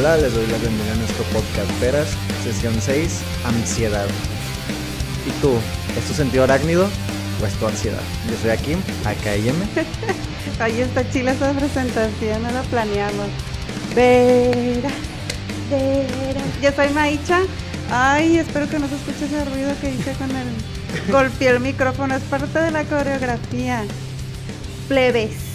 Hola, les doy la bienvenida a nuestro podcast Peras, sesión 6, ansiedad. ¿Y tú? ¿Es tu sentido arácnido o es tu ansiedad? Yo soy Akim, AKM. Ahí está chila esa presentación, no la planeamos. Vera, Vera. Yo soy Maicha. Ay, espero que no se escuche ese ruido que hice con el... Golpeé el micrófono, es parte de la coreografía. Plebes.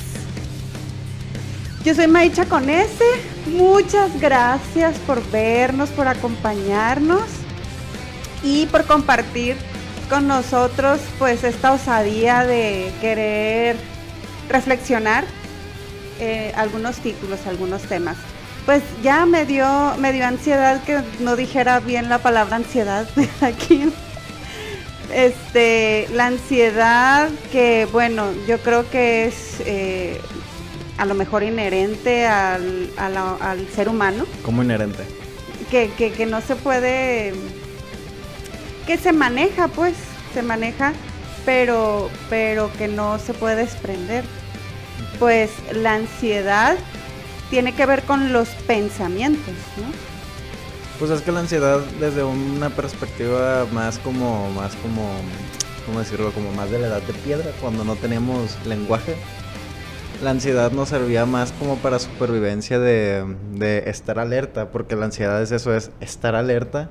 Yo soy Maicha con S. Muchas gracias por vernos, por acompañarnos y por compartir con nosotros pues esta osadía de querer reflexionar eh, algunos títulos, algunos temas. Pues ya me dio, me dio ansiedad que no dijera bien la palabra ansiedad aquí. Este, la ansiedad que, bueno, yo creo que es eh, a lo mejor inherente al, al ser humano. ¿Cómo inherente? Que, que, que no se puede, que se maneja, pues, se maneja, pero, pero que no se puede desprender. Pues la ansiedad tiene que ver con los pensamientos, ¿no? Pues es que la ansiedad desde una perspectiva más como, más como, ¿cómo decirlo? Como más de la edad de piedra, cuando no teníamos lenguaje. La ansiedad nos servía más como para supervivencia de, de estar alerta, porque la ansiedad es eso, es estar alerta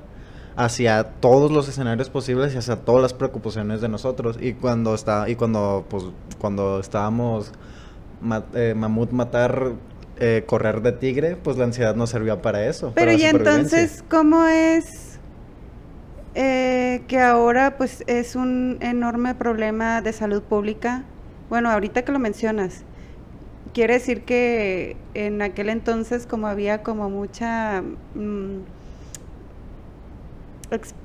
hacia todos los escenarios posibles y hacia todas las preocupaciones de nosotros. Y cuando está, y cuando, pues, cuando estábamos eh, mamut matar eh, correr de tigre, pues la ansiedad no servía para eso. Pero y entonces, ¿cómo es eh, que ahora pues es un enorme problema de salud pública? Bueno, ahorita que lo mencionas, quiere decir que en aquel entonces como había como mucha... Mm,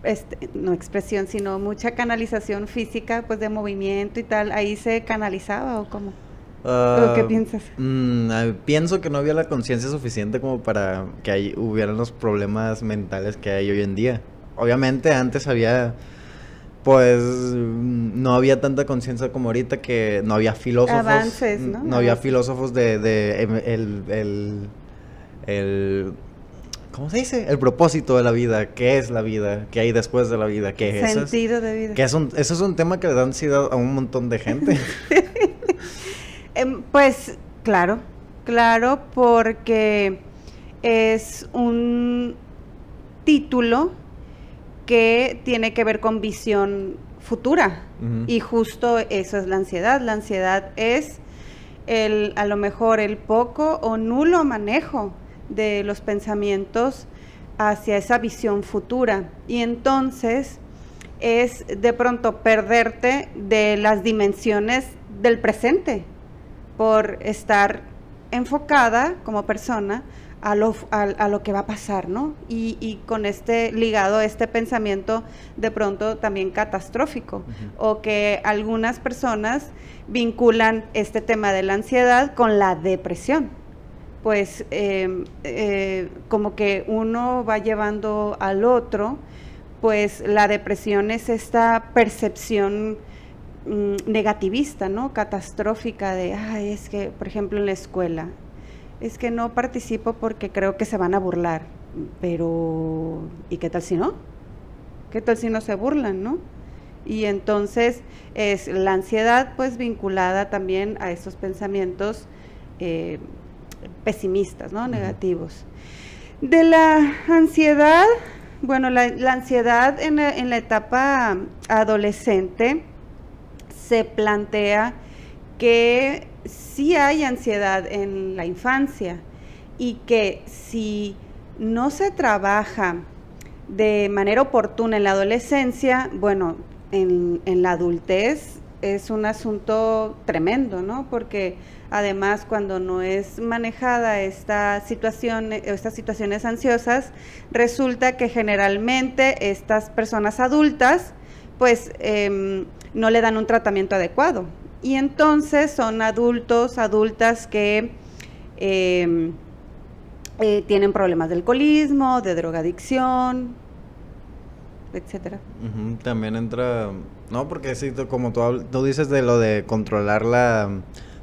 este, no expresión, sino mucha canalización física, pues de movimiento y tal, ahí se canalizaba o cómo? ¿Qué Ah, piensas? mm, ah, pienso que no había la conciencia suficiente como para que ahí hubieran los problemas mentales que hay hoy en día. Obviamente antes había, pues, no había tanta conciencia como ahorita que no había filósofos. Avances, ¿no? No había filósofos de, de em- el, el, el- ¿cómo se dice? El propósito de la vida, qué es la vida, qué hay después de la vida, qué es. Sentido de vida. Que es un, eso es un tema que le da ansiedad a un montón de gente. Em, pues claro, claro, porque es un título que tiene que ver con visión futura. Y justo eso es la ansiedad. La ansiedad es el, a lo mejor el poco o nulo manejo de los pensamientos hacia esa visión futura. Y entonces es de pronto perderte de las dimensiones del presente por estar enfocada como persona a lo, a, a lo que va a pasar, ¿no? Y, y con este ligado a este pensamiento de pronto también catastrófico, o que algunas personas vinculan este tema de la ansiedad con la depresión. Pues eh, eh, como que uno va llevando al otro, pues la depresión es esta percepción mm, negativista, ¿no? Catastrófica de, ay, es que, por ejemplo, en la escuela, es que no participo porque creo que se van a burlar, pero ¿y qué tal si no? ¿Qué tal si no se burlan, no? Y entonces es la ansiedad pues vinculada también a estos pensamientos eh, pesimistas, ¿no? Negativos. De la ansiedad, bueno, la, la ansiedad en la, en la etapa adolescente se plantea que sí hay ansiedad en la infancia y que si no se trabaja de manera oportuna en la adolescencia, bueno, en, la adultez es un asunto tremendo, ¿no? Porque además cuando no es manejada esta situación, estas situaciones ansiosas, resulta que generalmente estas personas adultas, pues eh, no le dan un tratamiento adecuado. Y entonces son adultos, adultas que eh, eh, tienen problemas de alcoholismo, de drogadicción, etcétera. También entra, no, porque sí, como tú, tú dices de lo de controlar la,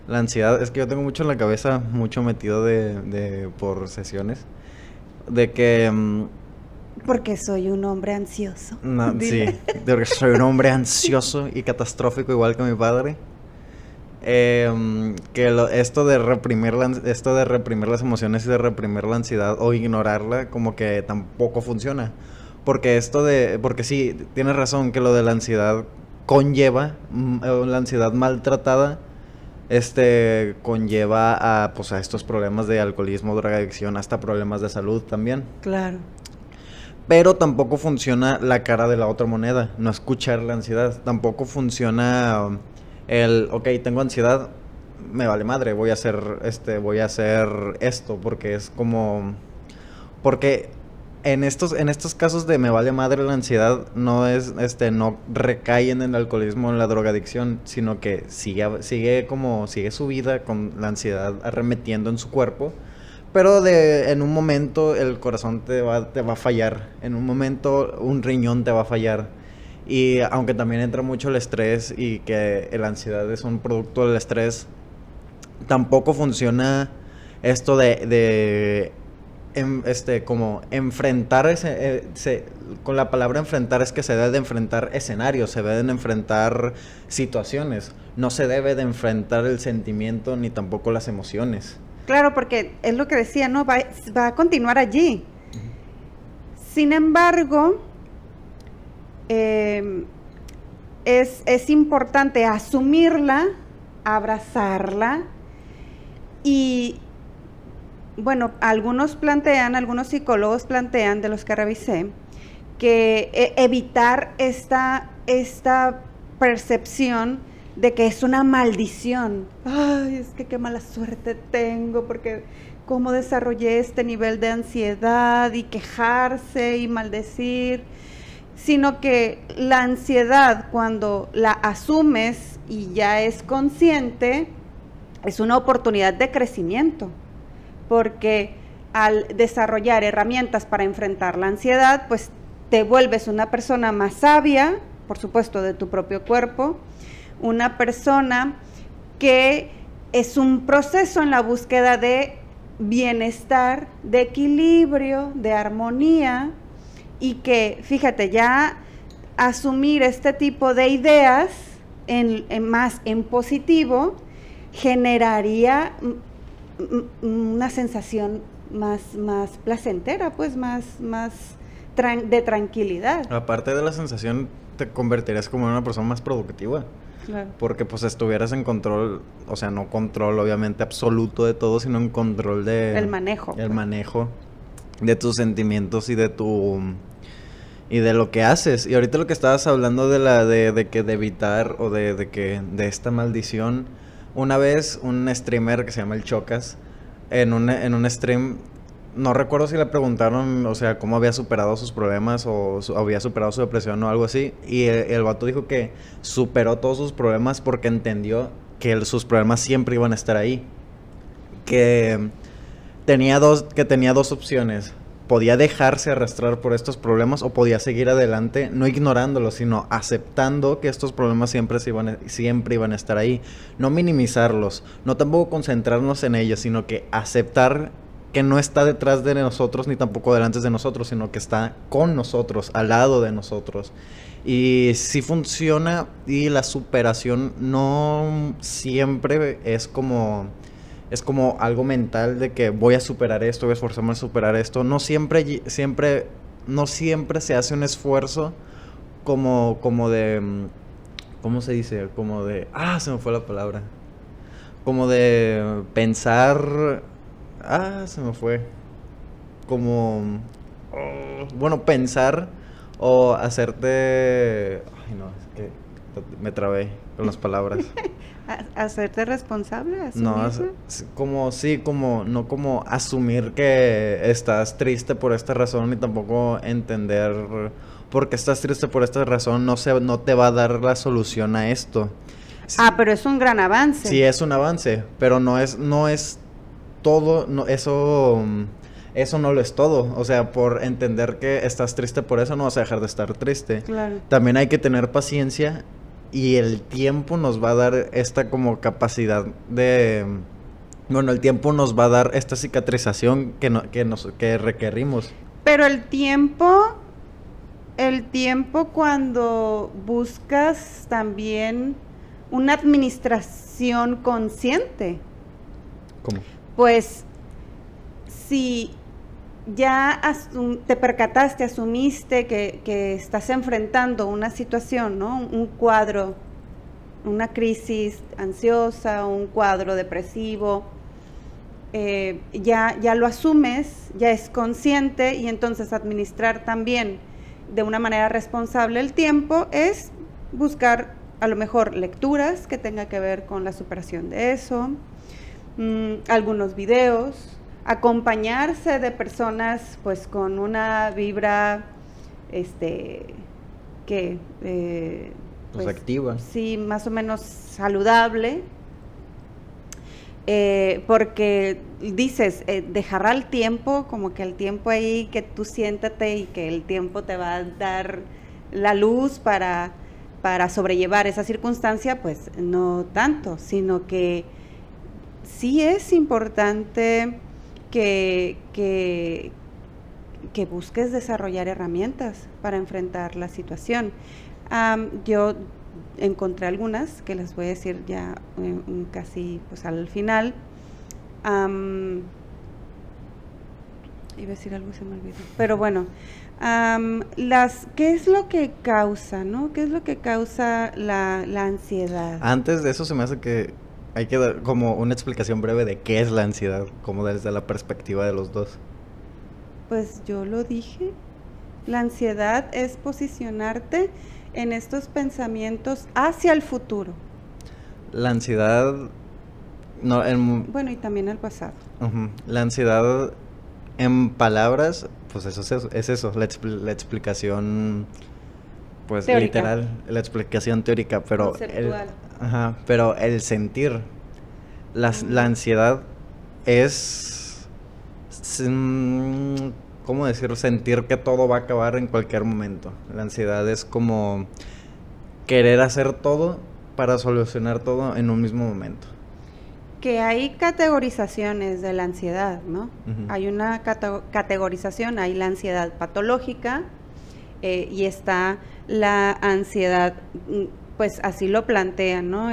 la ansiedad, es que yo tengo mucho en la cabeza, mucho metido de, de por sesiones. de que... mm, Porque soy un hombre ansioso. no, sí, Dile. de que soy un hombre ansioso y catastrófico igual que mi padre. Em, que lo- esto de reprimir la, esto de reprimir las emociones y de reprimir la ansiedad o ignorarla como que tampoco funciona. Porque esto de, porque sí, tienes razón que lo de la ansiedad conlleva, mm, eh, la ansiedad maltratada, este conlleva a, pues, a estos problemas de alcoholismo, drogadicción, hasta problemas de salud también. Claro. Pero tampoco funciona la cara de la otra moneda, no escuchar la ansiedad. Tampoco funciona el, ok, tengo ansiedad, me vale madre, voy a hacer, este, voy a hacer esto, porque es como, porque en estos, en estos casos de me vale madre la ansiedad, no es, este, no recaen en el alcoholismo en la drogadicción, sino que sigue, sigue como, sigue su vida con la ansiedad arremetiendo en su cuerpo. Pero de, en un momento el corazón te va, te va a fallar. En un momento un riñón te va a fallar. Y aunque también entra mucho el estrés y que la ansiedad es un producto del estrés, tampoco funciona esto de, de em- este, como enfrentar ese, eh, se- con la palabra enfrentar es que se debe de enfrentar escenarios, se deben de enfrentar situaciones, no se debe de enfrentar el sentimiento ni tampoco las emociones. Claro, porque es lo que decía, ¿no? Va, va a continuar allí. Sin embargo, eh, es, es importante asumirla, abrazarla y, bueno, algunos plantean, algunos psicólogos plantean, de los que revisé, que eh, evitar esta, esta percepción de que es una maldición. Ay, es que qué mala suerte tengo porque cómo desarrollé este nivel de ansiedad y quejarse y maldecir, sino que la ansiedad cuando la asumes y ya es consciente, es una oportunidad de crecimiento, porque al desarrollar herramientas para enfrentar la ansiedad, pues te vuelves una persona más sabia, por supuesto, de tu propio cuerpo, una persona que es un proceso en la búsqueda de bienestar, de equilibrio, de armonía, y que, fíjate, ya asumir este tipo de ideas en, en más en positivo generaría una sensación más, más placentera, pues más, más tran- de tranquilidad. Aparte de la sensación, te convertirías como en una persona más productiva. Claro. Porque pues estuvieras en control, o sea, no control obviamente absoluto de todo, sino en control de... El manejo, El pues. manejo de tus sentimientos y de tu... Y de lo que haces. Y ahorita lo que estabas hablando de la de, de que de evitar o de, de que de esta maldición. Una vez un streamer que se llama el Chocas, en un, en un stream, no recuerdo si le preguntaron, o sea, cómo había superado sus problemas o su- había superado su depresión o algo así. Y el, el vato dijo que superó todos sus problemas porque entendió que sus problemas siempre iban a estar ahí. Que tenía dos, que tenía dos opciones. Podía dejarse arrastrar por estos problemas o podía seguir adelante, no ignorándolos, sino aceptando que estos problemas siempre, se iban, siempre iban a estar ahí. No minimizarlos, no tampoco concentrarnos en ellos, sino que aceptar que no está detrás de nosotros ni tampoco delante de nosotros, sino que está con nosotros, al lado de nosotros. Y sí funciona y la superación no siempre es como es como algo mental de que voy a superar esto, voy a esforzarme a superar esto. No siempre, siempre, no siempre se hace un esfuerzo como, como de, mm, ¿cómo se dice? Como de, ah, se me fue la palabra. Como de pensar, ah, se me fue. Como, oh, bueno, pensar o hacerte, ay no, es que me trabé con las palabras. Ha- Hacerte responsable, No, como, sí, como, no como asumir que estás triste por esta razón y tampoco entender por qué estás triste por esta razón, no, se, no te va a dar la solución a esto. Ah, pero es un gran avance. Sí es un avance, pero no es, no es todo, no, eso, eso no lo es todo. O sea, por entender que estás triste por eso no vas a dejar de estar triste. Claro. También hay que tener paciencia y el tiempo nos va a dar esta como capacidad de, Bueno, el tiempo nos va a dar esta cicatrización que, no, que, nos, que requerimos. Pero el tiempo, el tiempo cuando buscas también una administración consciente. ¿Cómo? Pues si ya te percataste, asumiste que, que, estás enfrentando una situación, ¿no? Un cuadro, una crisis ansiosa, un cuadro depresivo, eh, ya, ya lo asumes, ya es consciente y entonces administrar también de una manera responsable el tiempo es buscar a lo mejor lecturas que tenga que ver con la superación de eso, mm, algunos videos, acompañarse de personas pues con una vibra este que eh, pues, pues, activa sí más o menos saludable eh, porque dices, eh, dejará el tiempo, como que el tiempo ahí, que tú siéntate y que el tiempo te va a dar la luz para, para sobrellevar esa circunstancia, pues no tanto, sino que sí es importante que, que, que busques desarrollar herramientas para enfrentar la situación. yo encontré algunas que les voy a decir ya eh, casi pues al final. iba a decir algo se me olvidó. Pero bueno, las, ¿qué es lo que causa, no? ¿Qué es lo que causa la, la, ansiedad? Antes de eso se me hace que hay que dar como una explicación breve de qué es la ansiedad, como desde la perspectiva de los dos. Pues yo lo dije. La ansiedad es posicionarte en estos pensamientos hacia el futuro. La ansiedad... No, bueno, y también el pasado. La ansiedad en palabras, pues eso es eso, es eso la, explicación pues literal, la explicación teórica, pero el, ajá, pero el sentir, la, la ansiedad es ¿cómo decir? Sentir que todo va a acabar en cualquier momento. La ansiedad es como querer hacer todo para solucionar todo en un mismo momento. Que hay categorizaciones de la ansiedad, ¿no? Hay una categorización, hay la ansiedad patológica eh, y está la ansiedad, mm, pues así lo plantean, ¿no?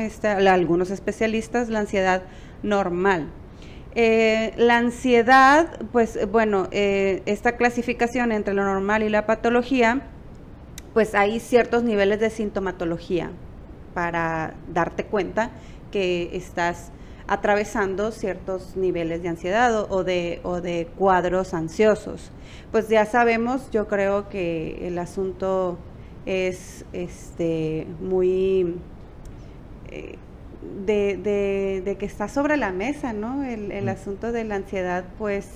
algunos especialistas, la ansiedad normal. Eh, la ansiedad, pues bueno, eh, esta clasificación entre lo normal y la patología, pues hay ciertos niveles de sintomatología para darte cuenta que estás atravesando ciertos niveles de ansiedad o, de, o de cuadros ansiosos. Pues ya sabemos, yo creo que el asunto es este, muy... Eh, de, de, que está sobre la mesa, ¿no? El, asunto de la ansiedad, pues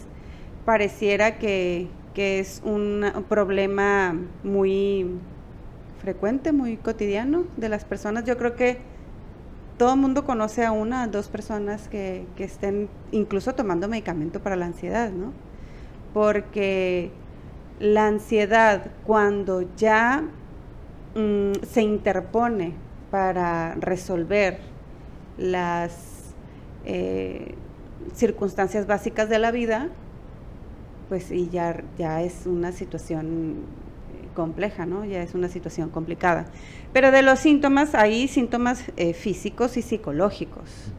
pareciera que, es un problema muy frecuente, muy cotidiano de las personas. Yo creo que todo el mundo conoce a una, dos personas que, estén incluso tomando medicamento para la ansiedad, ¿no? Porque la ansiedad cuando ya mm, se interpone para resolver las eh, circunstancias básicas de la vida, pues y ya, ya es una situación eh, compleja, ¿no? Ya es una situación complicada. Pero de los síntomas, hay síntomas eh, físicos y psicológicos.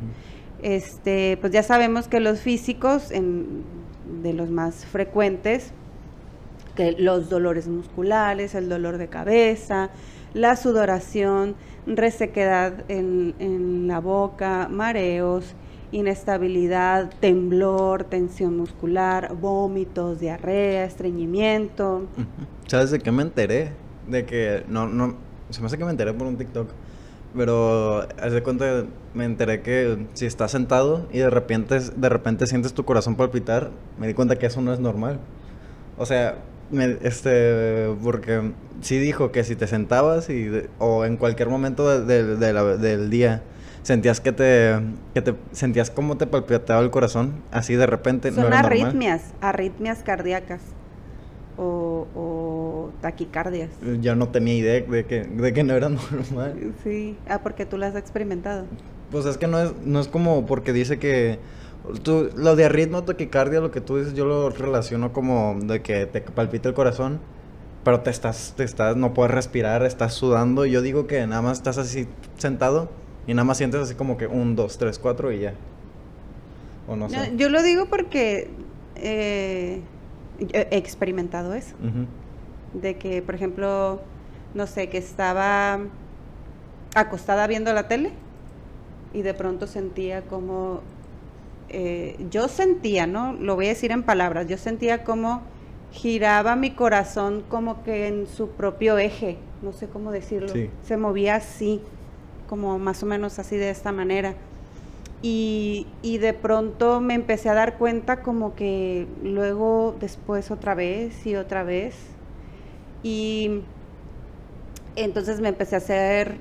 Este, pues ya sabemos que los físicos, en, de los más frecuentes, los dolores musculares, el dolor de cabeza, la sudoración, resequedad en, la boca, mareos, inestabilidad, temblor, tensión muscular, vómitos, diarrea, estreñimiento. ¿Sabes de qué me enteré? De que no, no, se me hace que me enteré por un TikTok. Pero haz de cuenta, me enteré que si estás sentado y de repente, de repente sientes tu corazón palpitar, me di cuenta que eso no es normal. O sea, este, porque sí dijo que si te sentabas y o en cualquier momento del día sentías que te, que te sentías como te palpitaba el corazón, así de repente. Son arritmias, arritmias cardíacas o, o, taquicardias. Yo no tenía idea de que, de que no era normal. Sí, ah, porque tú las has experimentado. Pues es que no es, no es como porque dice que Tú, lo de ritmo, taquicardia, lo que tú dices, yo lo relaciono como de que te palpita el corazón, pero te estás, te estás, no puedes respirar, estás sudando. Yo digo que nada más estás así sentado y nada más sientes así como que un, dos, tres, cuatro y ya. O no sé. Yo lo digo porque eh, he experimentado eso. De que, por ejemplo, no sé, que estaba acostada viendo la tele y de pronto sentía como, eh, yo sentía, ¿no? Lo voy a decir en palabras, yo sentía como giraba mi corazón como que en su propio eje, no sé cómo decirlo, se movía así, como más o menos así de esta manera. Y, y, de pronto me empecé a dar cuenta como que luego después otra vez y otra vez. Y entonces me empecé a hacer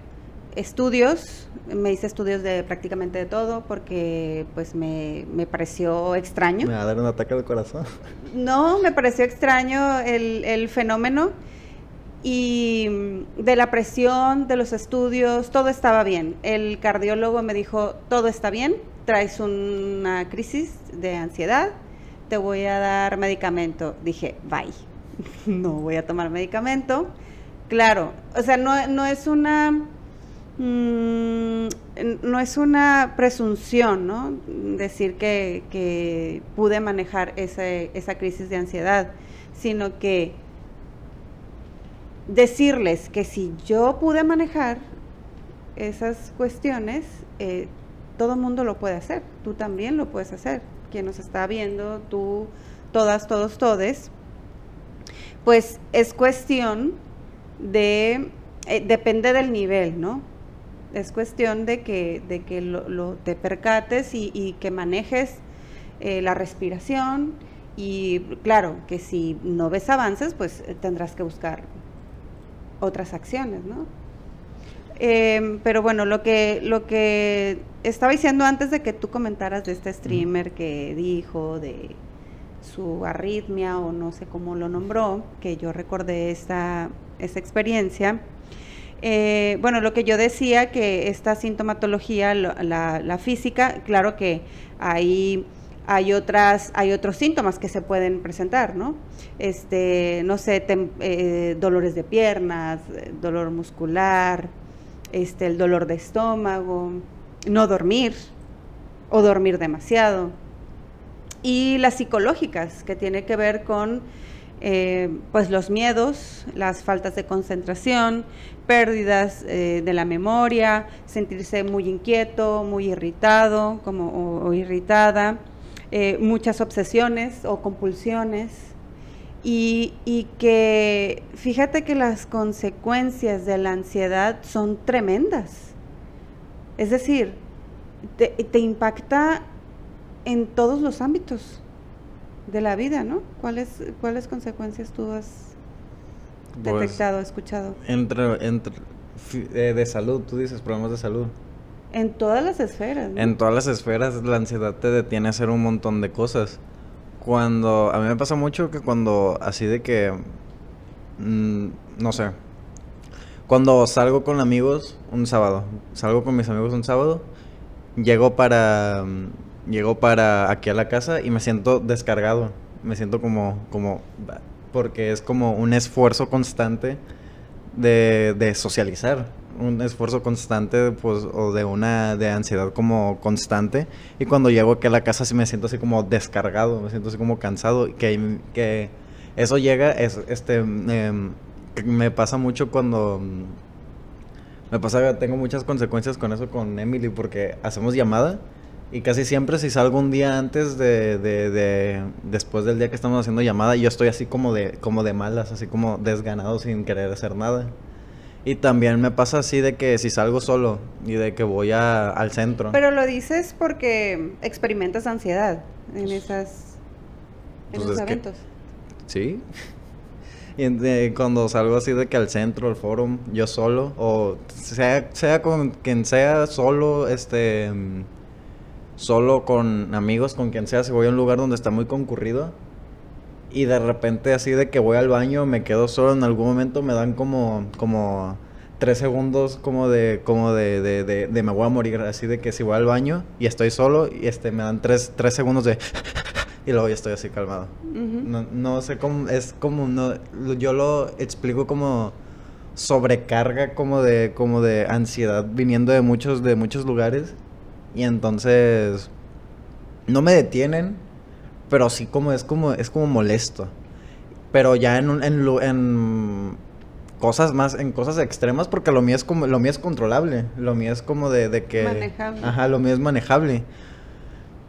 estudios, me hice estudios de prácticamente de todo porque pues me, pareció extraño. Me va a dar un ataque al corazón. No, me pareció extraño el, el fenómeno y de la presión, de los estudios, todo estaba bien. El cardiólogo me dijo, todo está bien, traes una crisis de ansiedad, te voy a dar medicamento. Dije, bye, no voy a tomar medicamento. Claro, o sea, no, no es una Mm, no es una presunción, ¿no? Decir que, pude manejar esa crisis de ansiedad, sino que decirles que si yo pude manejar esas cuestiones, eh, todo el mundo lo puede hacer, tú también lo puedes hacer, quien nos está viendo, tú, todas, todos, todes, pues es cuestión de, eh, depende del nivel, ¿no? Es cuestión de que, de que lo, te percates y, que manejes eh, la respiración y claro, que si no ves avances, pues eh, tendrás que buscar otras acciones, ¿no? Em, pero bueno, lo que, lo que estaba diciendo antes de que tú comentaras de este streamer que dijo de su arritmia o no sé cómo lo nombró, que yo recordé esta, esta experiencia, eh, bueno, lo que yo decía, que esta sintomatología, la, física, claro que hay, hay, otras, hay otros síntomas que se pueden presentar, ¿no? Este, no sé, eh, dolores de piernas, dolor muscular, este, el dolor de estómago, no dormir o dormir demasiado. Y las psicológicas, que tiene que ver con eh, pues los miedos, las faltas de concentración, pérdidas eh, de la memoria, sentirse muy inquieto, muy irritado como, o, irritada, eh, muchas obsesiones o compulsiones. Y, que fíjate que las consecuencias de la ansiedad son tremendas. Es decir, te, impacta en todos los ámbitos de la vida, ¿no? ¿Cuáles, cuáles consecuencias tú has pues, detectado, escuchado? Entre, entre eh, de salud, tú dices problemas de salud. En todas las esferas. En todas las esferas la ansiedad te detiene a hacer un montón de cosas. Cuando a mí me pasa mucho que cuando así de que mm, no sé. Cuando salgo con amigos un sábado, salgo con mis amigos un sábado, llego para llego para aquí a la casa y me siento descargado. Me siento como como porque es como un esfuerzo constante de, socializar, un esfuerzo constante, pues, o de una de ansiedad como constante. Y cuando llego aquí a la casa sí me siento así como descargado, me siento así como cansado, que, que eso llega, es, este, me pasa mucho cuando... Me pasa, tengo muchas consecuencias con eso con Emily porque hacemos llamada y casi siempre si salgo un día antes de, de, después del día que estamos haciendo llamada, yo estoy así como de, como de malas, así como desganado sin querer hacer nada. Y también me pasa así de que si salgo solo y de que voy al centro. Pero lo dices porque experimentas ansiedad en esas en pues esos eventos. sí. Y cuando salgo así de que al centro, al foro, yo solo, o sea, sea con quien sea, solo, este solo con amigos, con quien sea, si voy a un lugar donde está muy concurrido y de repente así de que voy al baño, me quedo solo en algún momento, me dan como, como tres segundos como de, como de, de, de, me voy a morir, así de que si voy al baño y estoy solo y este me dan tres, tres segundos de y luego ya estoy así calmado. no, no, sé cómo, es como, no, yo lo explico como sobrecarga como de, como de ansiedad viniendo de muchos, de muchos lugares y entonces no me detienen, pero sí como es como, es como molesto. Pero ya en, en, en cosas más, en cosas extremas, porque lo mío es como, lo mío es controlable, lo mío es como de, de que... Manejable. Ajá, lo mío es manejable.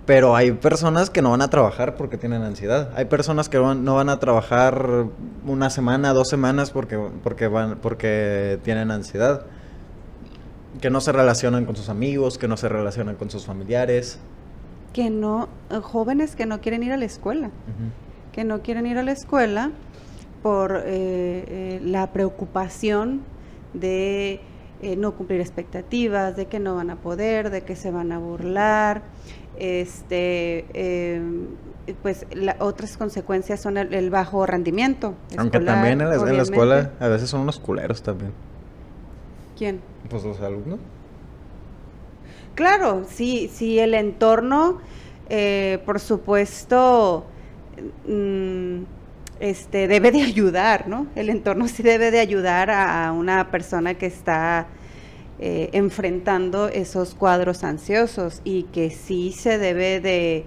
Pero hay personas que no van a trabajar porque tienen ansiedad. Hay personas que no van a trabajar una semana, dos semanas porque, porque, van, porque tienen ansiedad. Que no se relacionan con sus amigos, que no se relacionan con sus familiares. Que no, eh, jóvenes que no quieren ir a la escuela. Que no quieren ir a la escuela por eh, eh, la preocupación de eh, no cumplir expectativas, de que no van a poder, de que se van a burlar. Este, em, pues otras consecuencias son el, bajo rendimiento. Aunque también en la, escuela a veces son unos culeros también. ¿Quién? Pues los alumnos. Claro, sí, sí, el entorno, por supuesto, mm, este, debe de ayudar, ¿no? El entorno sí debe de ayudar a, una persona que está eh, enfrentando esos cuadros ansiosos y que sí se debe de,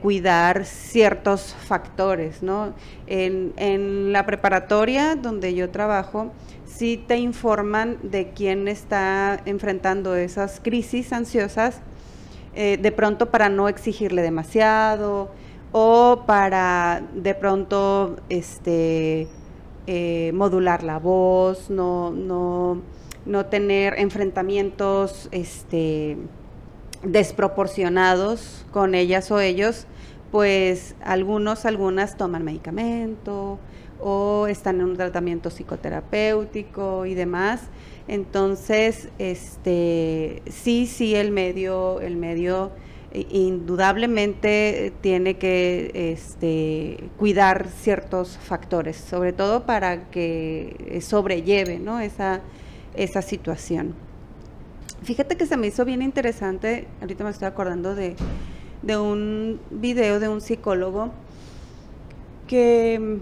cuidar ciertos factores, ¿no? En, en, la preparatoria donde yo trabajo, sí te informan de quién está enfrentando esas crisis ansiosas, eh, de pronto para no exigirle demasiado, o para de pronto este, eh, modular la voz, no, no, no tener enfrentamientos este, desproporcionados con ellas o ellos, pues algunos, algunas toman medicamento o están en un tratamiento psicoterapéutico y demás. Entonces, este, sí, sí, el medio, el medio indudablemente tiene que este, cuidar ciertos factores, sobre todo para que sobrelleve ¿no? esa, esa situación. Fíjate que se me hizo bien interesante, ahorita me estoy acordando de, de un video de un psicólogo que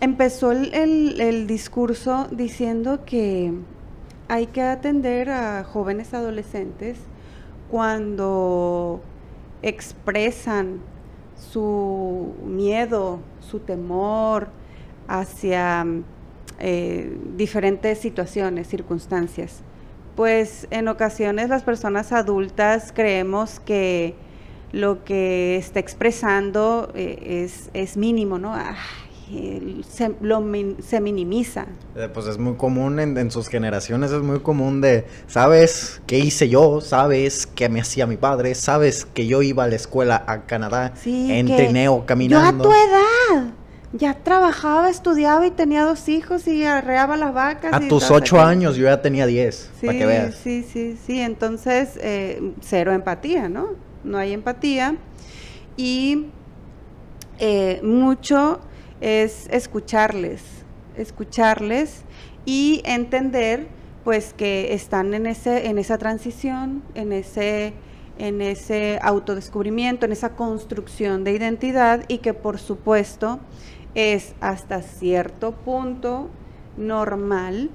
empezó el, el discurso diciendo que hay que atender a jóvenes adolescentes cuando expresan su miedo, su temor hacia eh, diferentes situaciones, circunstancias. Pues en ocasiones las personas adultas creemos que lo que está expresando eh, es, es, mínimo, ¿no? se, lo, se minimiza. Eh, pues es muy común en, sus generaciones, es muy común de, ¿sabes qué hice yo? ¿Sabes qué me hacía mi padre? ¿Sabes que yo iba a la escuela a Canadá en trineo caminando? Yo a tu edad. Ya trabajaba, estudiaba y tenía dos hijos y arreaba las vacas. A tus ocho años yo ya tenía diez, para que veas. Sí, sí, sí. Entonces, eh, cero empatía, ¿no? No hay empatía. Y eh, mucho es escucharles, escucharles y entender pues que están en ese en esa transición, en ese en ese autodescubrimiento, en esa construcción de identidad y que por supuesto es hasta cierto punto normal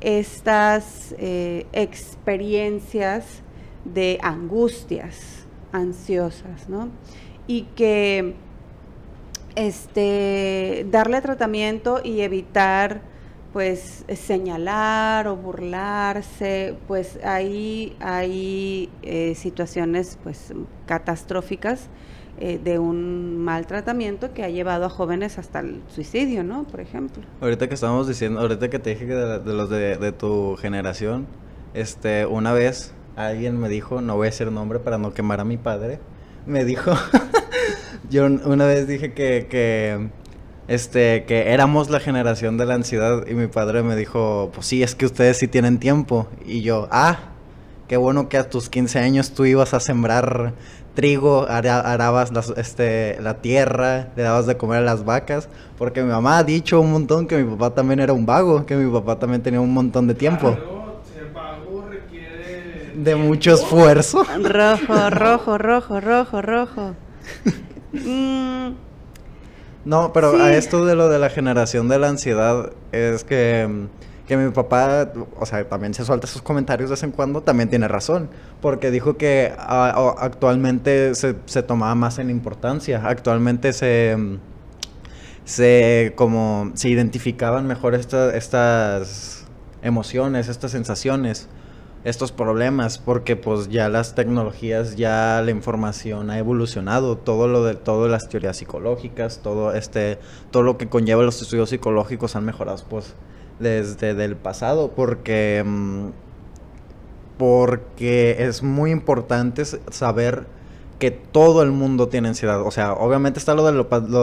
estas eh, experiencias de angustias ansiosas, ¿no? Y que este, darle tratamiento y evitar pues señalar o burlarse, pues ahí hay eh, situaciones pues catastróficas eh, de un mal tratamiento que ha llevado a jóvenes hasta el suicidio, ¿no? Por ejemplo. Ahorita que estábamos diciendo, ahorita que te dije que de, los de, de, tu generación, este, una vez alguien me dijo, no voy a decir nombre para no quemar a mi padre, me dijo Yo una vez dije que, que, este, que éramos la generación de la ansiedad y mi padre me dijo, pues sí, es que ustedes sí tienen tiempo. Y yo, ah, qué bueno que a tus 15 años tú ibas a sembrar trigo, arabas este, la tierra, le dabas de comer a las vacas, porque mi mamá ha dicho un montón que mi papá también era un vago, que mi papá también tenía un montón de tiempo. ser vago requiere de mucho esfuerzo. Rojo, rojo, rojo, rojo, rojo. Mm. No, pero a esto de lo de la generación de la ansiedad es que mm, que mi papá, o sea, también se suelta sus comentarios de vez en cuando, también tiene razón, porque dijo que ah, actualmente se, se, tomaba más en importancia, actualmente se, se, como, se identificaban mejor estas emociones, estas sensaciones, estos problemas, porque pues ya las tecnologías, ya la información ha evolucionado, todo lo de todas las teorías psicológicas, todo este, todo lo que conlleva los estudios psicológicos han mejorado, pues desde el pasado porque mm, porque es muy importante saber que todo el mundo tiene ansiedad. O sea, obviamente está lo de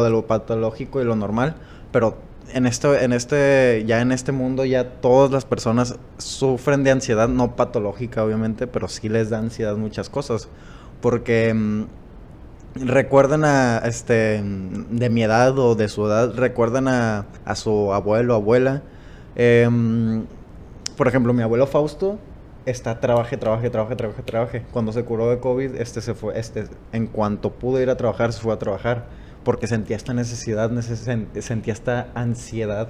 lo, patológico y lo normal, pero en este, en este, ya en este mundo ya todas las personas sufren de ansiedad, no patológica obviamente, pero sí les da ansiedad muchas cosas. Porque mm, recuerdan a, este, de mi edad o de su edad, recuerdan a, a su abuelo abuela Em, por ejemplo, mi abuelo Fausto está trabaje, trabaje, trabaje, trabaje, trabaje. Cuando se curó de COVID, este se fue, este, en cuanto pudo ir a trabajar, se fue a trabajar. Porque sentía esta necesidad, sentía esta ansiedad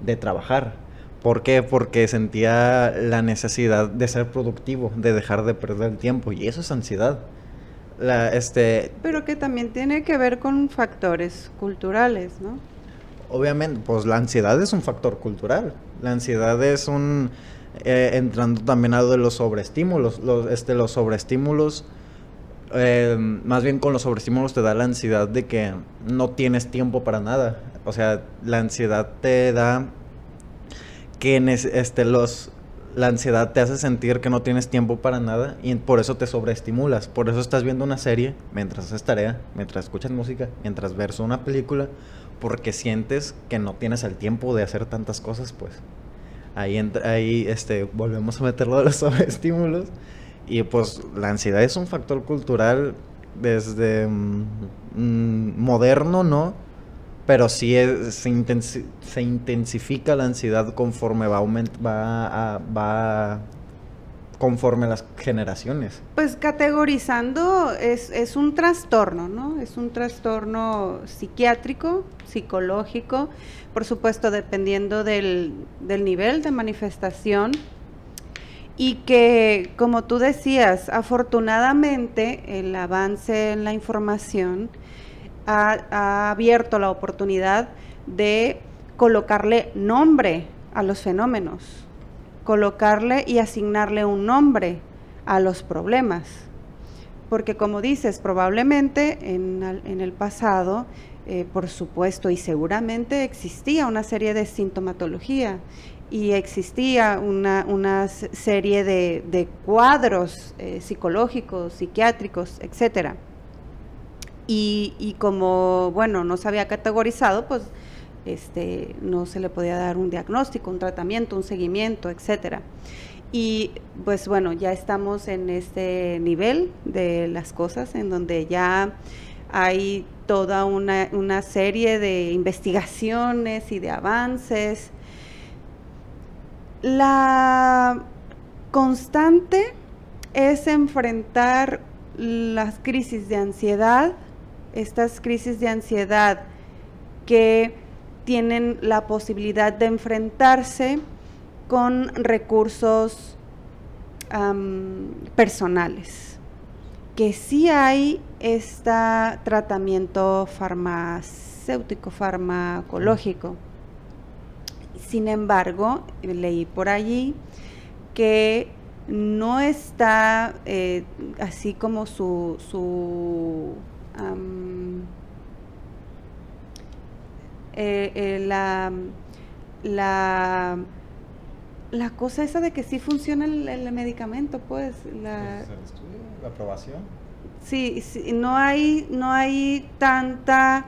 de trabajar. ¿Por qué? Porque sentía la necesidad de ser productivo, de dejar de perder el tiempo. Y eso es ansiedad. La, este... Pero que también tiene que ver con factores culturales, ¿no? Obviamente, pues la ansiedad es un factor cultural. La ansiedad es un... Eh, entrando también a lo de los sobreestímulos. Los, este, los sobreestímulos... Eh, más bien con los sobreestímulos te da la ansiedad de que no tienes tiempo para nada. O sea, la ansiedad te da que este, los, la ansiedad te hace sentir que no tienes tiempo para nada y por eso te sobreestimulas. Por eso estás viendo una serie mientras haces tarea, mientras escuchas música, mientras ves una película porque sientes que no tienes el tiempo de hacer tantas cosas, pues ahí, entra, ahí este, volvemos a meterlo de los sobreestímulos. Y pues la ansiedad es un factor cultural desde mm, mm, moderno, ¿no? Pero sí se, intensifica la ansiedad conforme va, va, va conforme las generaciones. Pues categorizando es, un trastorno, ¿no? Es un trastorno psiquiátrico, psicológico, por supuesto dependiendo del, nivel de manifestación y que, como tú decías, afortunadamente el avance en la información ha abierto la oportunidad de colocarle nombre a los fenómenos colocarle y asignarle un nombre a los problemas. Porque como dices, probablemente en, el pasado, eh, por supuesto y seguramente existía una serie de sintomatología y existía una, serie de, cuadros eh, psicológicos, psiquiátricos, etcétera. Y, y, como, bueno, no se había categorizado, pues este, no se le podía dar un diagnóstico, un tratamiento, un seguimiento, etcétera. Y pues bueno, ya estamos en este nivel de las cosas en donde ya hay toda una, una serie de investigaciones y de avances. La constante es enfrentar las crisis de ansiedad, estas crisis de ansiedad que tienen la posibilidad de enfrentarse con recursos personales. Que sí hay este tratamiento farmacéutico, farmacológico. Sin embargo, leí por allí que no está eh, así como su, su eh, eh, la, la, la cosa esa de que sí funciona el, medicamento, pues. La, la aprobación. Sí, no hay, no hay tanta,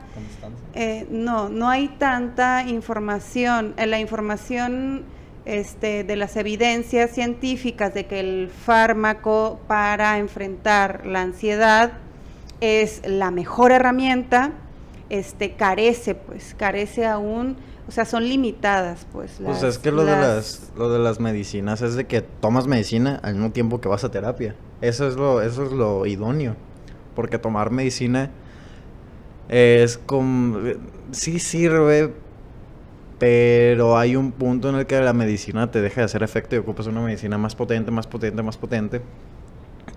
eh, no, no hay tanta información. la información este, de las evidencias científicas de que el fármaco para enfrentar la ansiedad es la mejor herramienta, este, carece, pues, carece aún, o sea, son limitadas, pues. pues es que lo, de las, lo de las medicinas es de que tomas medicina al mismo tiempo que vas a terapia. Eso es lo, eso es lo idóneo. Porque tomar medicina es como... Sí sirve, pero hay un punto en el que la medicina te deja de hacer efecto y ocupas una medicina más potente, más potente, más potente.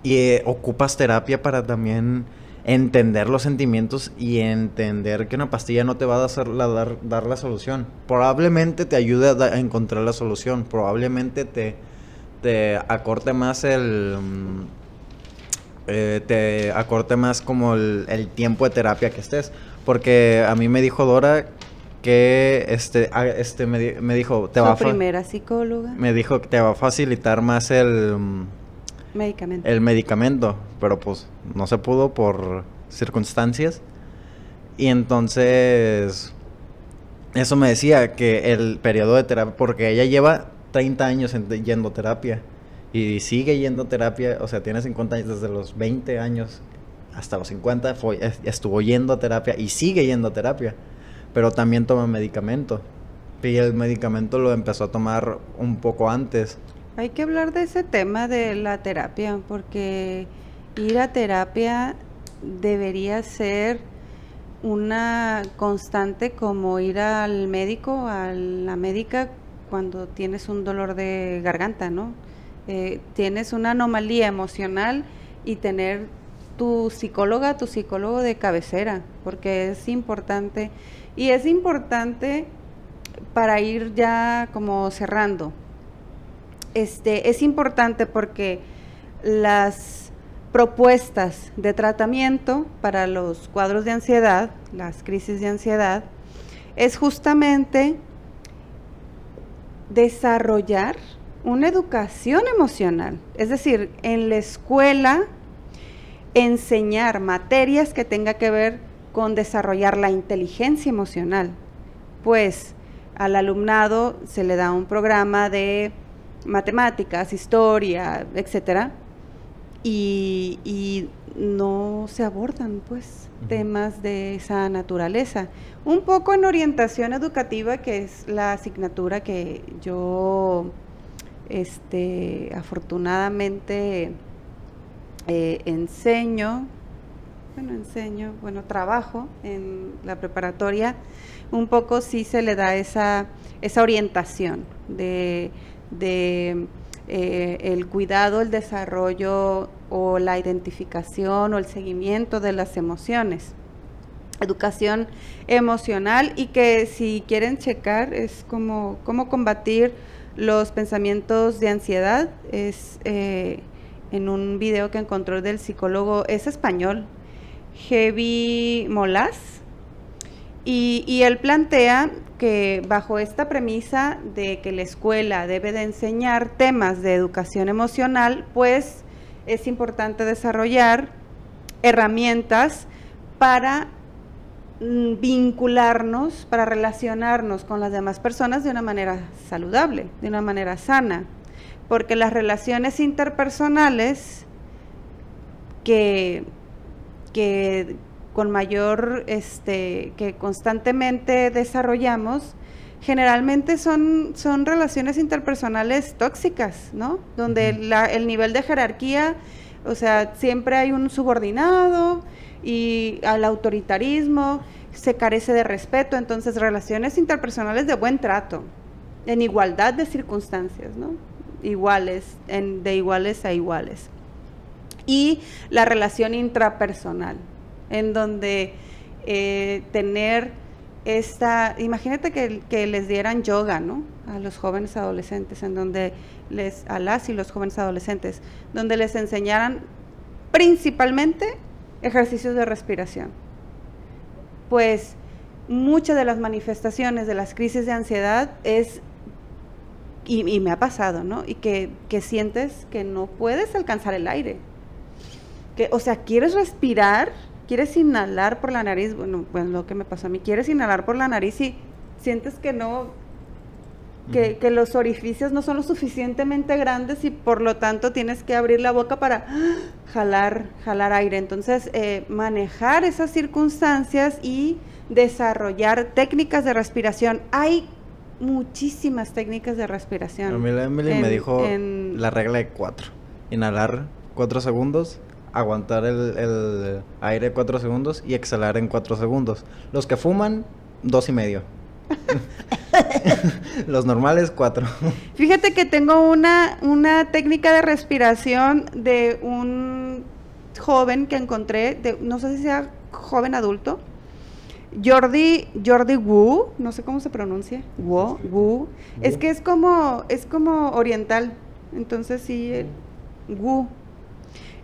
Y eh, ocupas terapia para también entender los sentimientos y entender que una pastilla no te va a dar la, dar, la solución. Probablemente te ayude a, encontrar la solución. Probablemente te, te acorte más el... Mm, eh, te acorte más como el, tiempo de terapia que estés. Porque a mí me dijo Dora que este, este me, dijo... Te va primera psicóloga. Me dijo que te va a facilitar más el... Medicamento. El medicamento, pero pues no se pudo por circunstancias. Y entonces, eso me decía que el periodo de terapia, porque ella lleva 30 años yendo a terapia y sigue yendo a terapia, o sea, tiene 50 años desde los 20 años hasta los 50, fue, estuvo yendo a terapia y sigue yendo a terapia, pero también toma medicamento. Y el medicamento lo empezó a tomar un poco antes. Hay que hablar de ese tema de la terapia, porque ir a terapia debería ser una constante como ir al médico, a la médica cuando tienes un dolor de garganta, ¿no? Eh, tienes una anomalía emocional y tener tu psicóloga, tu psicólogo de cabecera, porque es importante. Y es importante para ir ya como cerrando, este, es importante porque las propuestas de tratamiento para los cuadros de ansiedad, las crisis de ansiedad, es justamente desarrollar una educación emocional. Es decir, en la escuela enseñar materias que tenga que ver con desarrollar la inteligencia emocional. Pues al alumnado se le da un programa de matemáticas, historia, etcétera, y, no se abordan pues temas de esa naturaleza. Un poco en orientación educativa, que es la asignatura que yo este, afortunadamente eh, enseño, bueno, enseño, bueno, trabajo en la preparatoria, un poco sí se le da esa, esa orientación de de eh, el cuidado, el desarrollo o la identificación o el seguimiento de las emociones. Educación emocional y que si quieren checar es como cómo combatir los pensamientos de ansiedad. Es eh, en un video que encontró del psicólogo, es español, Heavy Molas, y, y él plantea que bajo esta premisa de que la escuela debe de enseñar temas de educación emocional, pues es importante desarrollar herramientas para mm, vincularnos, para relacionarnos con las demás personas de una manera saludable, de una manera sana, porque las relaciones interpersonales que, que con mayor, este, que constantemente desarrollamos, generalmente son, son relaciones interpersonales tóxicas, ¿no? Donde el nivel de jerarquía, o sea, siempre hay un subordinado y al autoritarismo, se carece de respeto, entonces relaciones interpersonales de buen trato, en igualdad de circunstancias, ¿no? Iguales, en, de iguales a iguales. Y la relación intrapersonal, en donde eh, tener esta, imagínate que, les dieran yoga, ¿no? A los jóvenes adolescentes, en donde les, a las y los jóvenes adolescentes, donde les enseñaran principalmente ejercicios de respiración. Pues muchas de las manifestaciones de las crisis de ansiedad es, y, me ha pasado, ¿no? Y que, que sientes que no puedes alcanzar el aire. Que, o sea, quieres respirar, quieres inhalar por la nariz, bueno, pues lo que me pasó a mí, quieres inhalar por la nariz y sientes que no, que, que, los orificios no son lo suficientemente grandes y por lo tanto tienes que abrir la boca para jalar, jalar aire. Entonces, eh, manejar esas circunstancias y desarrollar técnicas de respiración. Hay muchísimas técnicas de respiración. A mí la Emily me dijo la regla de cuatro. Inhalar cuatro segundos, aguantar el, el, aire cuatro segundos y exhalar en cuatro segundos. Los que fuman, dos y medio. Los normales, cuatro. Fíjate que tengo una, una técnica de respiración de un joven que encontré, de, no sé si sea joven adulto, Jordi, Jordi Wu, no sé cómo se pronuncia, Wu, Wu. Es que es como, es como oriental, entonces sí, Wu.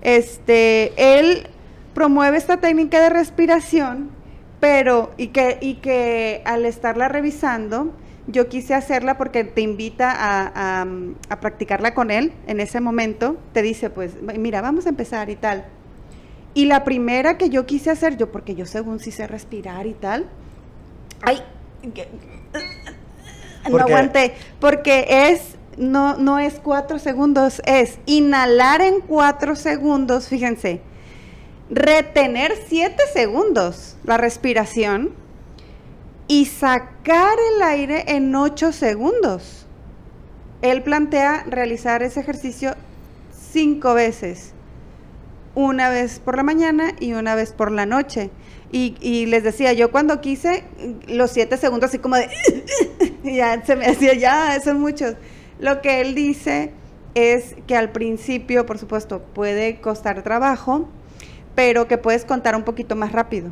Este, él promueve esta técnica de respiración, pero, y que, y que al estarla revisando, yo quise hacerla porque te invita a, a practicarla con él en ese momento, te dice, pues, mira, vamos a empezar y tal y la primera que yo quise hacer, yo porque yo según sí sé respirar y tal, ay, no aguanté, porque es, no, no es cuatro segundos, es inhalar en cuatro segundos, fíjense, retener siete segundos la respiración y sacar el aire en ocho segundos. Él plantea realizar ese ejercicio cinco veces una vez por la mañana y una vez por la noche. Y, les decía, yo cuando quise, los siete segundos así como de, ya se me hacía, ya, son muchos. Lo que él dice es que al principio, por supuesto, puede costar trabajo, pero que puedes contar un poquito más rápido.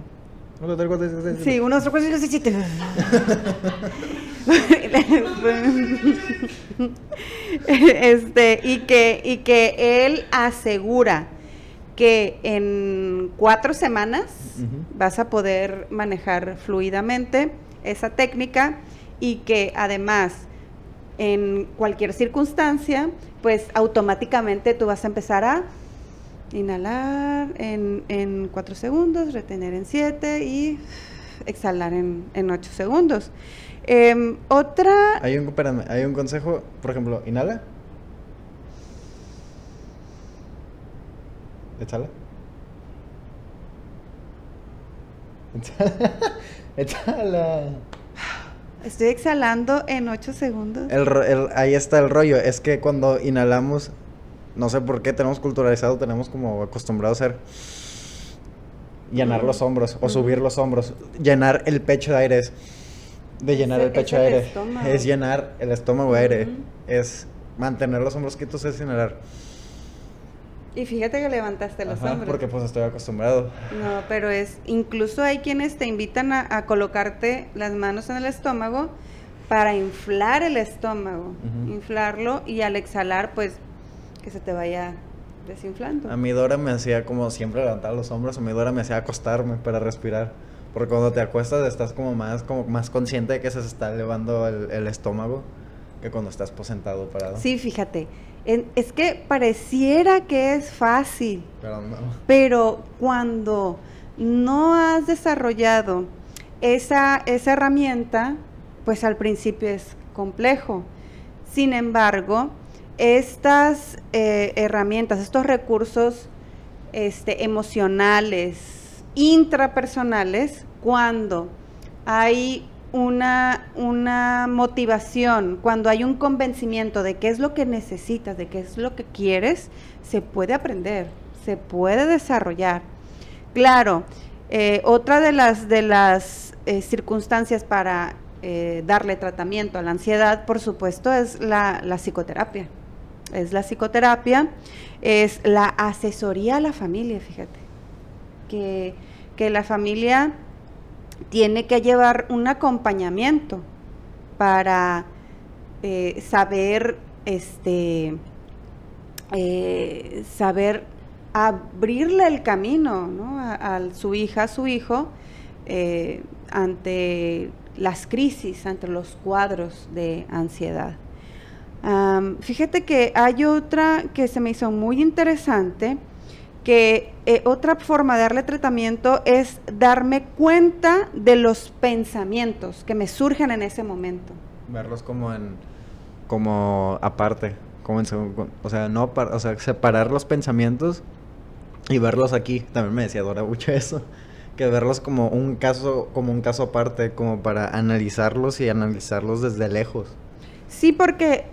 Sí, uno, dos, tres, este, y que, y que él asegura que en cuatro semanas vas a poder manejar fluidamente esa técnica y que además en cualquier circunstancia, pues automáticamente tú vas a empezar a inhalar en, en cuatro segundos, retener en siete y exhalar en, en ocho segundos. Em, otra... Hay un, hay un consejo, por ejemplo, inhala Échala. Échala. Estoy exhalando en 8 segundos. ahí está el rollo. Es que cuando inhalamos, no sé por qué tenemos culturalizado, tenemos como acostumbrado a hacer llenar los hombros o subir los hombros. Llenar el pecho de aire es de llenar el pecho de aire. Es llenar el estómago de aire. Es mantener los hombros quietos, es inhalar. Y fíjate que levantaste los hombros. Porque pues estoy acostumbrado. No, pero es, incluso hay quienes te invitan a, colocarte las manos en el estómago para inflar el estómago, inflarlo y al exhalar pues que se te vaya desinflando. A mi Dora me hacía como siempre levantar los hombros, a mi Dora me hacía acostarme para respirar. Porque cuando te acuestas estás como más, como más consciente de que se está elevando el, el estómago que cuando estás posentado parado. Sí, fíjate es que pareciera que es fácil, pero, cuando no has desarrollado esa, esa herramienta, pues al principio es complejo. Sin embargo, estas eh, herramientas, estos recursos este, emocionales, intrapersonales, cuando hay una, una motivación, cuando hay un convencimiento de qué es lo que necesitas, de qué es lo que quieres, se puede aprender, se puede desarrollar. Claro, eh, otra de las, de las eh, circunstancias para eh, darle tratamiento a la ansiedad, por supuesto, es la, la, psicoterapia. Es la psicoterapia, es la asesoría a la familia, fíjate. Que, que la familia tiene que llevar un acompañamiento para eh, saber, este, eh, saber abrirle el camino a, su hija, a su hijo, eh, ante las crisis, ante los cuadros de ansiedad. fíjate que hay otra que se me hizo muy interesante, que eh, otra forma de darle tratamiento es darme cuenta de los pensamientos que me surgen en ese momento. Verlos como en como aparte, como en o sea, no, o sea, separar los pensamientos y verlos aquí. También me decía Dora mucho eso, que verlos como un caso, como un caso aparte, como para analizarlos y analizarlos desde lejos. Sí, porque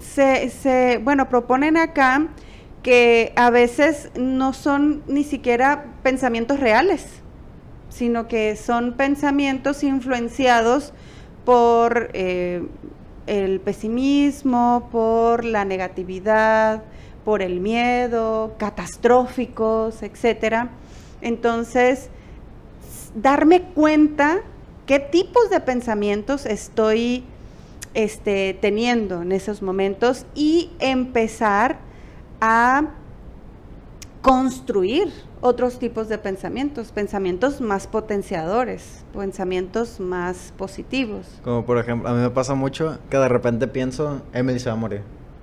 se, se bueno, proponen acá que a veces no son ni siquiera pensamientos reales, sino que son pensamientos influenciados por eh, el pesimismo, por la negatividad, por el miedo, catastróficos, etcétera. Entonces, darme cuenta qué tipos de pensamientos estoy este, teniendo en esos momentos y empezar a construir otros tipos de pensamientos, pensamientos más potenciadores, pensamientos más positivos. Como por ejemplo, a mí me pasa mucho que de repente pienso, Emily se va a morir,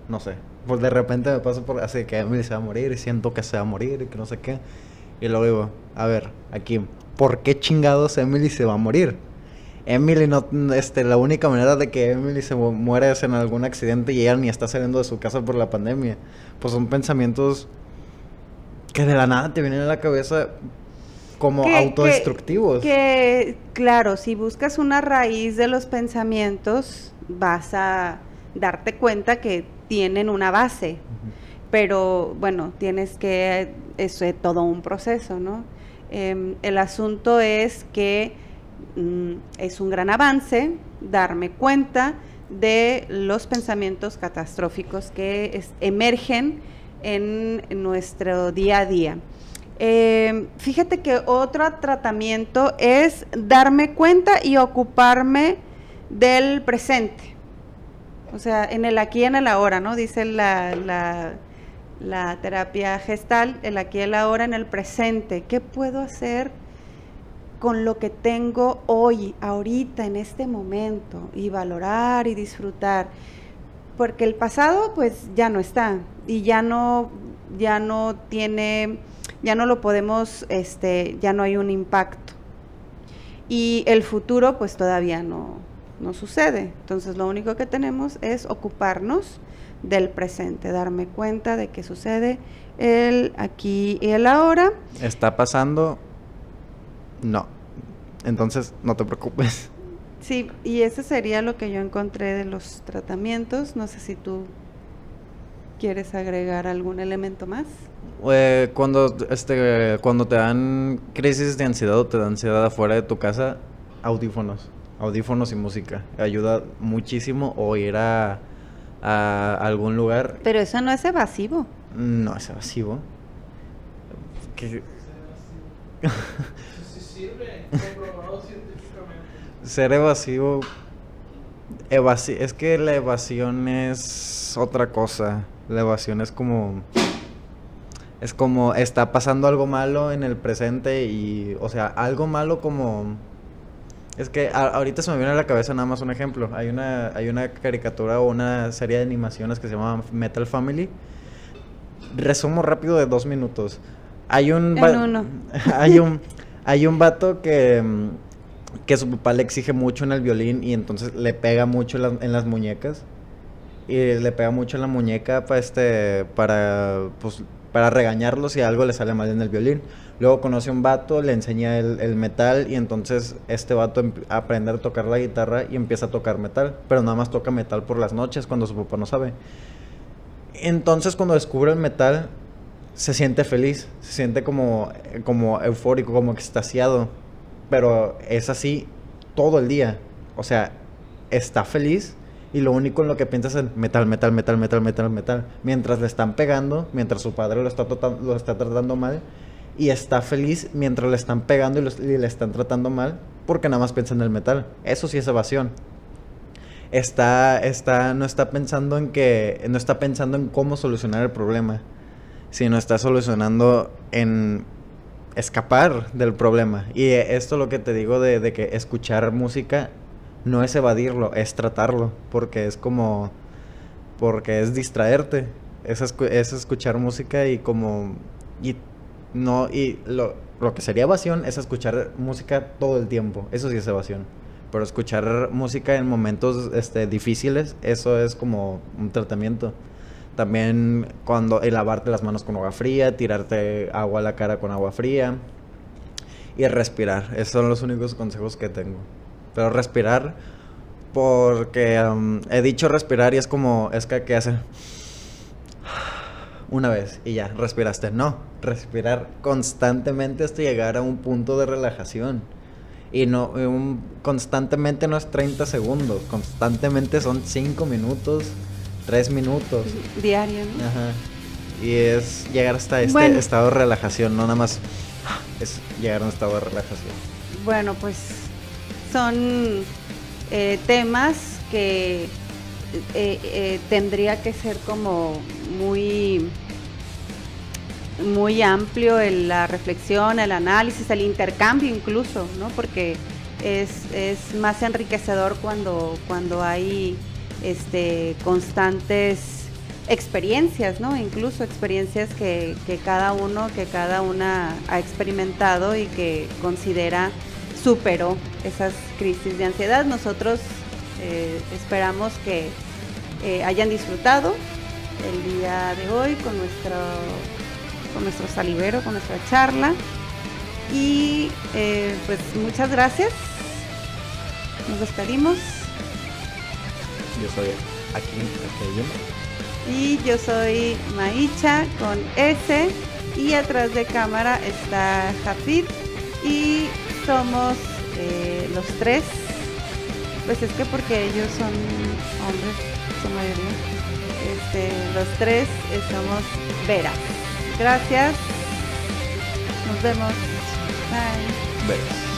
no sé, pues de repente me pasa por así que Emily se va a morir y siento que se va a morir y que no sé qué, y luego digo, a ver, aquí, ¿por qué chingados Emily se va a morir? Emily no, este, la única manera de que Emily se muera es en algún accidente y ella ni está saliendo de su casa por la pandemia. Pues son pensamientos que de la nada te vienen a la cabeza como autodestructivos. Que, claro, si buscas una raíz de los pensamientos, vas a darte cuenta que tienen una base. Pero bueno, tienes que, eso es todo un proceso, ¿no? Em, el asunto es que Mm, es un gran avance darme cuenta de los pensamientos catastróficos que emergen en nuestro día a día. Em, fíjate que otro tratamiento es darme cuenta y ocuparme del presente. O sea, en el aquí y en el ahora, ¿no? Dice la, la, la terapia gestal, el aquí y el ahora en el presente. ¿Qué puedo hacer con lo que tengo hoy, ahorita, en este momento, y valorar y disfrutar. Porque el pasado pues ya no está y ya no, ya no tiene, ya no lo podemos, este, ya no hay un impacto. Y el futuro pues todavía no, no sucede. Entonces lo único que tenemos es ocuparnos del presente, darme cuenta de que sucede el aquí y el ahora. Está pasando no. Entonces, no te preocupes. Sí, y ese sería lo que yo encontré de los tratamientos. No sé si tú quieres agregar algún elemento más. Eh, cuando, este, cuando te dan crisis de ansiedad o te dan ansiedad afuera de tu casa, audífonos. Audífonos y música. Ayuda muchísimo o ir a, a algún lugar. Pero eso no es evasivo. No es evasivo. Ser evasivo. es que la evasión es otra cosa. La evasión es como. Es como está pasando algo malo en el presente y. O sea, algo malo como. Es que ahorita se me viene a la cabeza nada más un ejemplo. Hay una, hay una caricatura o una serie de animaciones que se llama Metal Family. Resumo rápido de dos minutos. Hay un. hay un. Hay un vato que, mm, que su papá le exige mucho en el violín y entonces le pega mucho en, las muñecas. Y le pega mucho en la muñeca para, este, para, pues, para regañarlo si algo le sale mal en el violín. Luego conoce a un vato, le enseña el, metal y entonces este vato em, aprende a tocar la guitarra y empieza a tocar metal. Pero nada más toca metal por las noches cuando su papá no sabe. Entonces cuando descubre el metal se siente feliz, se siente como, como eufórico, como extasiado, pero es así todo el día. O sea, está feliz y lo único en lo que piensa es metal, metal, metal, metal, metal, metal. Mientras le están pegando, mientras su padre lo está, lo está tratando mal y está feliz mientras le están pegando y, y le están tratando mal porque nada más piensa en el metal. Eso sí es evasión está, está, no está pensando en que, no está pensando en cómo solucionar el problema sino está solucionando en escapar del problema. Y esto lo que te digo de, que escuchar música no es evadirlo, es tratarlo, porque es como, porque es distraerte, es, es escuchar música y como, y no, y lo, lo que sería evasión es escuchar música todo el tiempo, eso sí es evasión. Pero escuchar música en momentos este, difíciles, eso es como un tratamiento. También cuando lavarte las manos con agua fría, tirarte agua a la cara con agua fría y respirar. Esos son los únicos consejos que tengo. Pero respirar porque he dicho respirar y es como es que, que hace una vez y ya respiraste. No, respirar constantemente hasta llegar a un punto de relajación. Y no constantemente no es 30 segundos, constantemente son 5 minutos tres minutos. Diario, Ajá. Y es llegar hasta este estado de relajación, no nada más es llegar a un estado de relajación. Bueno, pues son eh, temas que eh, eh, tendría que ser como muy muy amplio en la reflexión, el análisis, el intercambio incluso, ¿no? Porque es, es más enriquecedor cuando, cuando hay este, constantes experiencias. Incluso experiencias que, cada uno, que cada una ha experimentado y que considera superó esas crisis de ansiedad. Nosotros eh, esperamos que eh, hayan disfrutado el día de hoy con nuestro, con nuestro salivero, con nuestra charla. Y eh, pues muchas gracias. Nos despedimos. Yo soy aquí, Y yo soy Maicha con S. Y atrás de cámara está Jafid. Y somos eh, los tres. Pues es que porque ellos son hombres, su mayoría. Este, los tres somos Vera. Gracias. Nos vemos. Bye. Veras.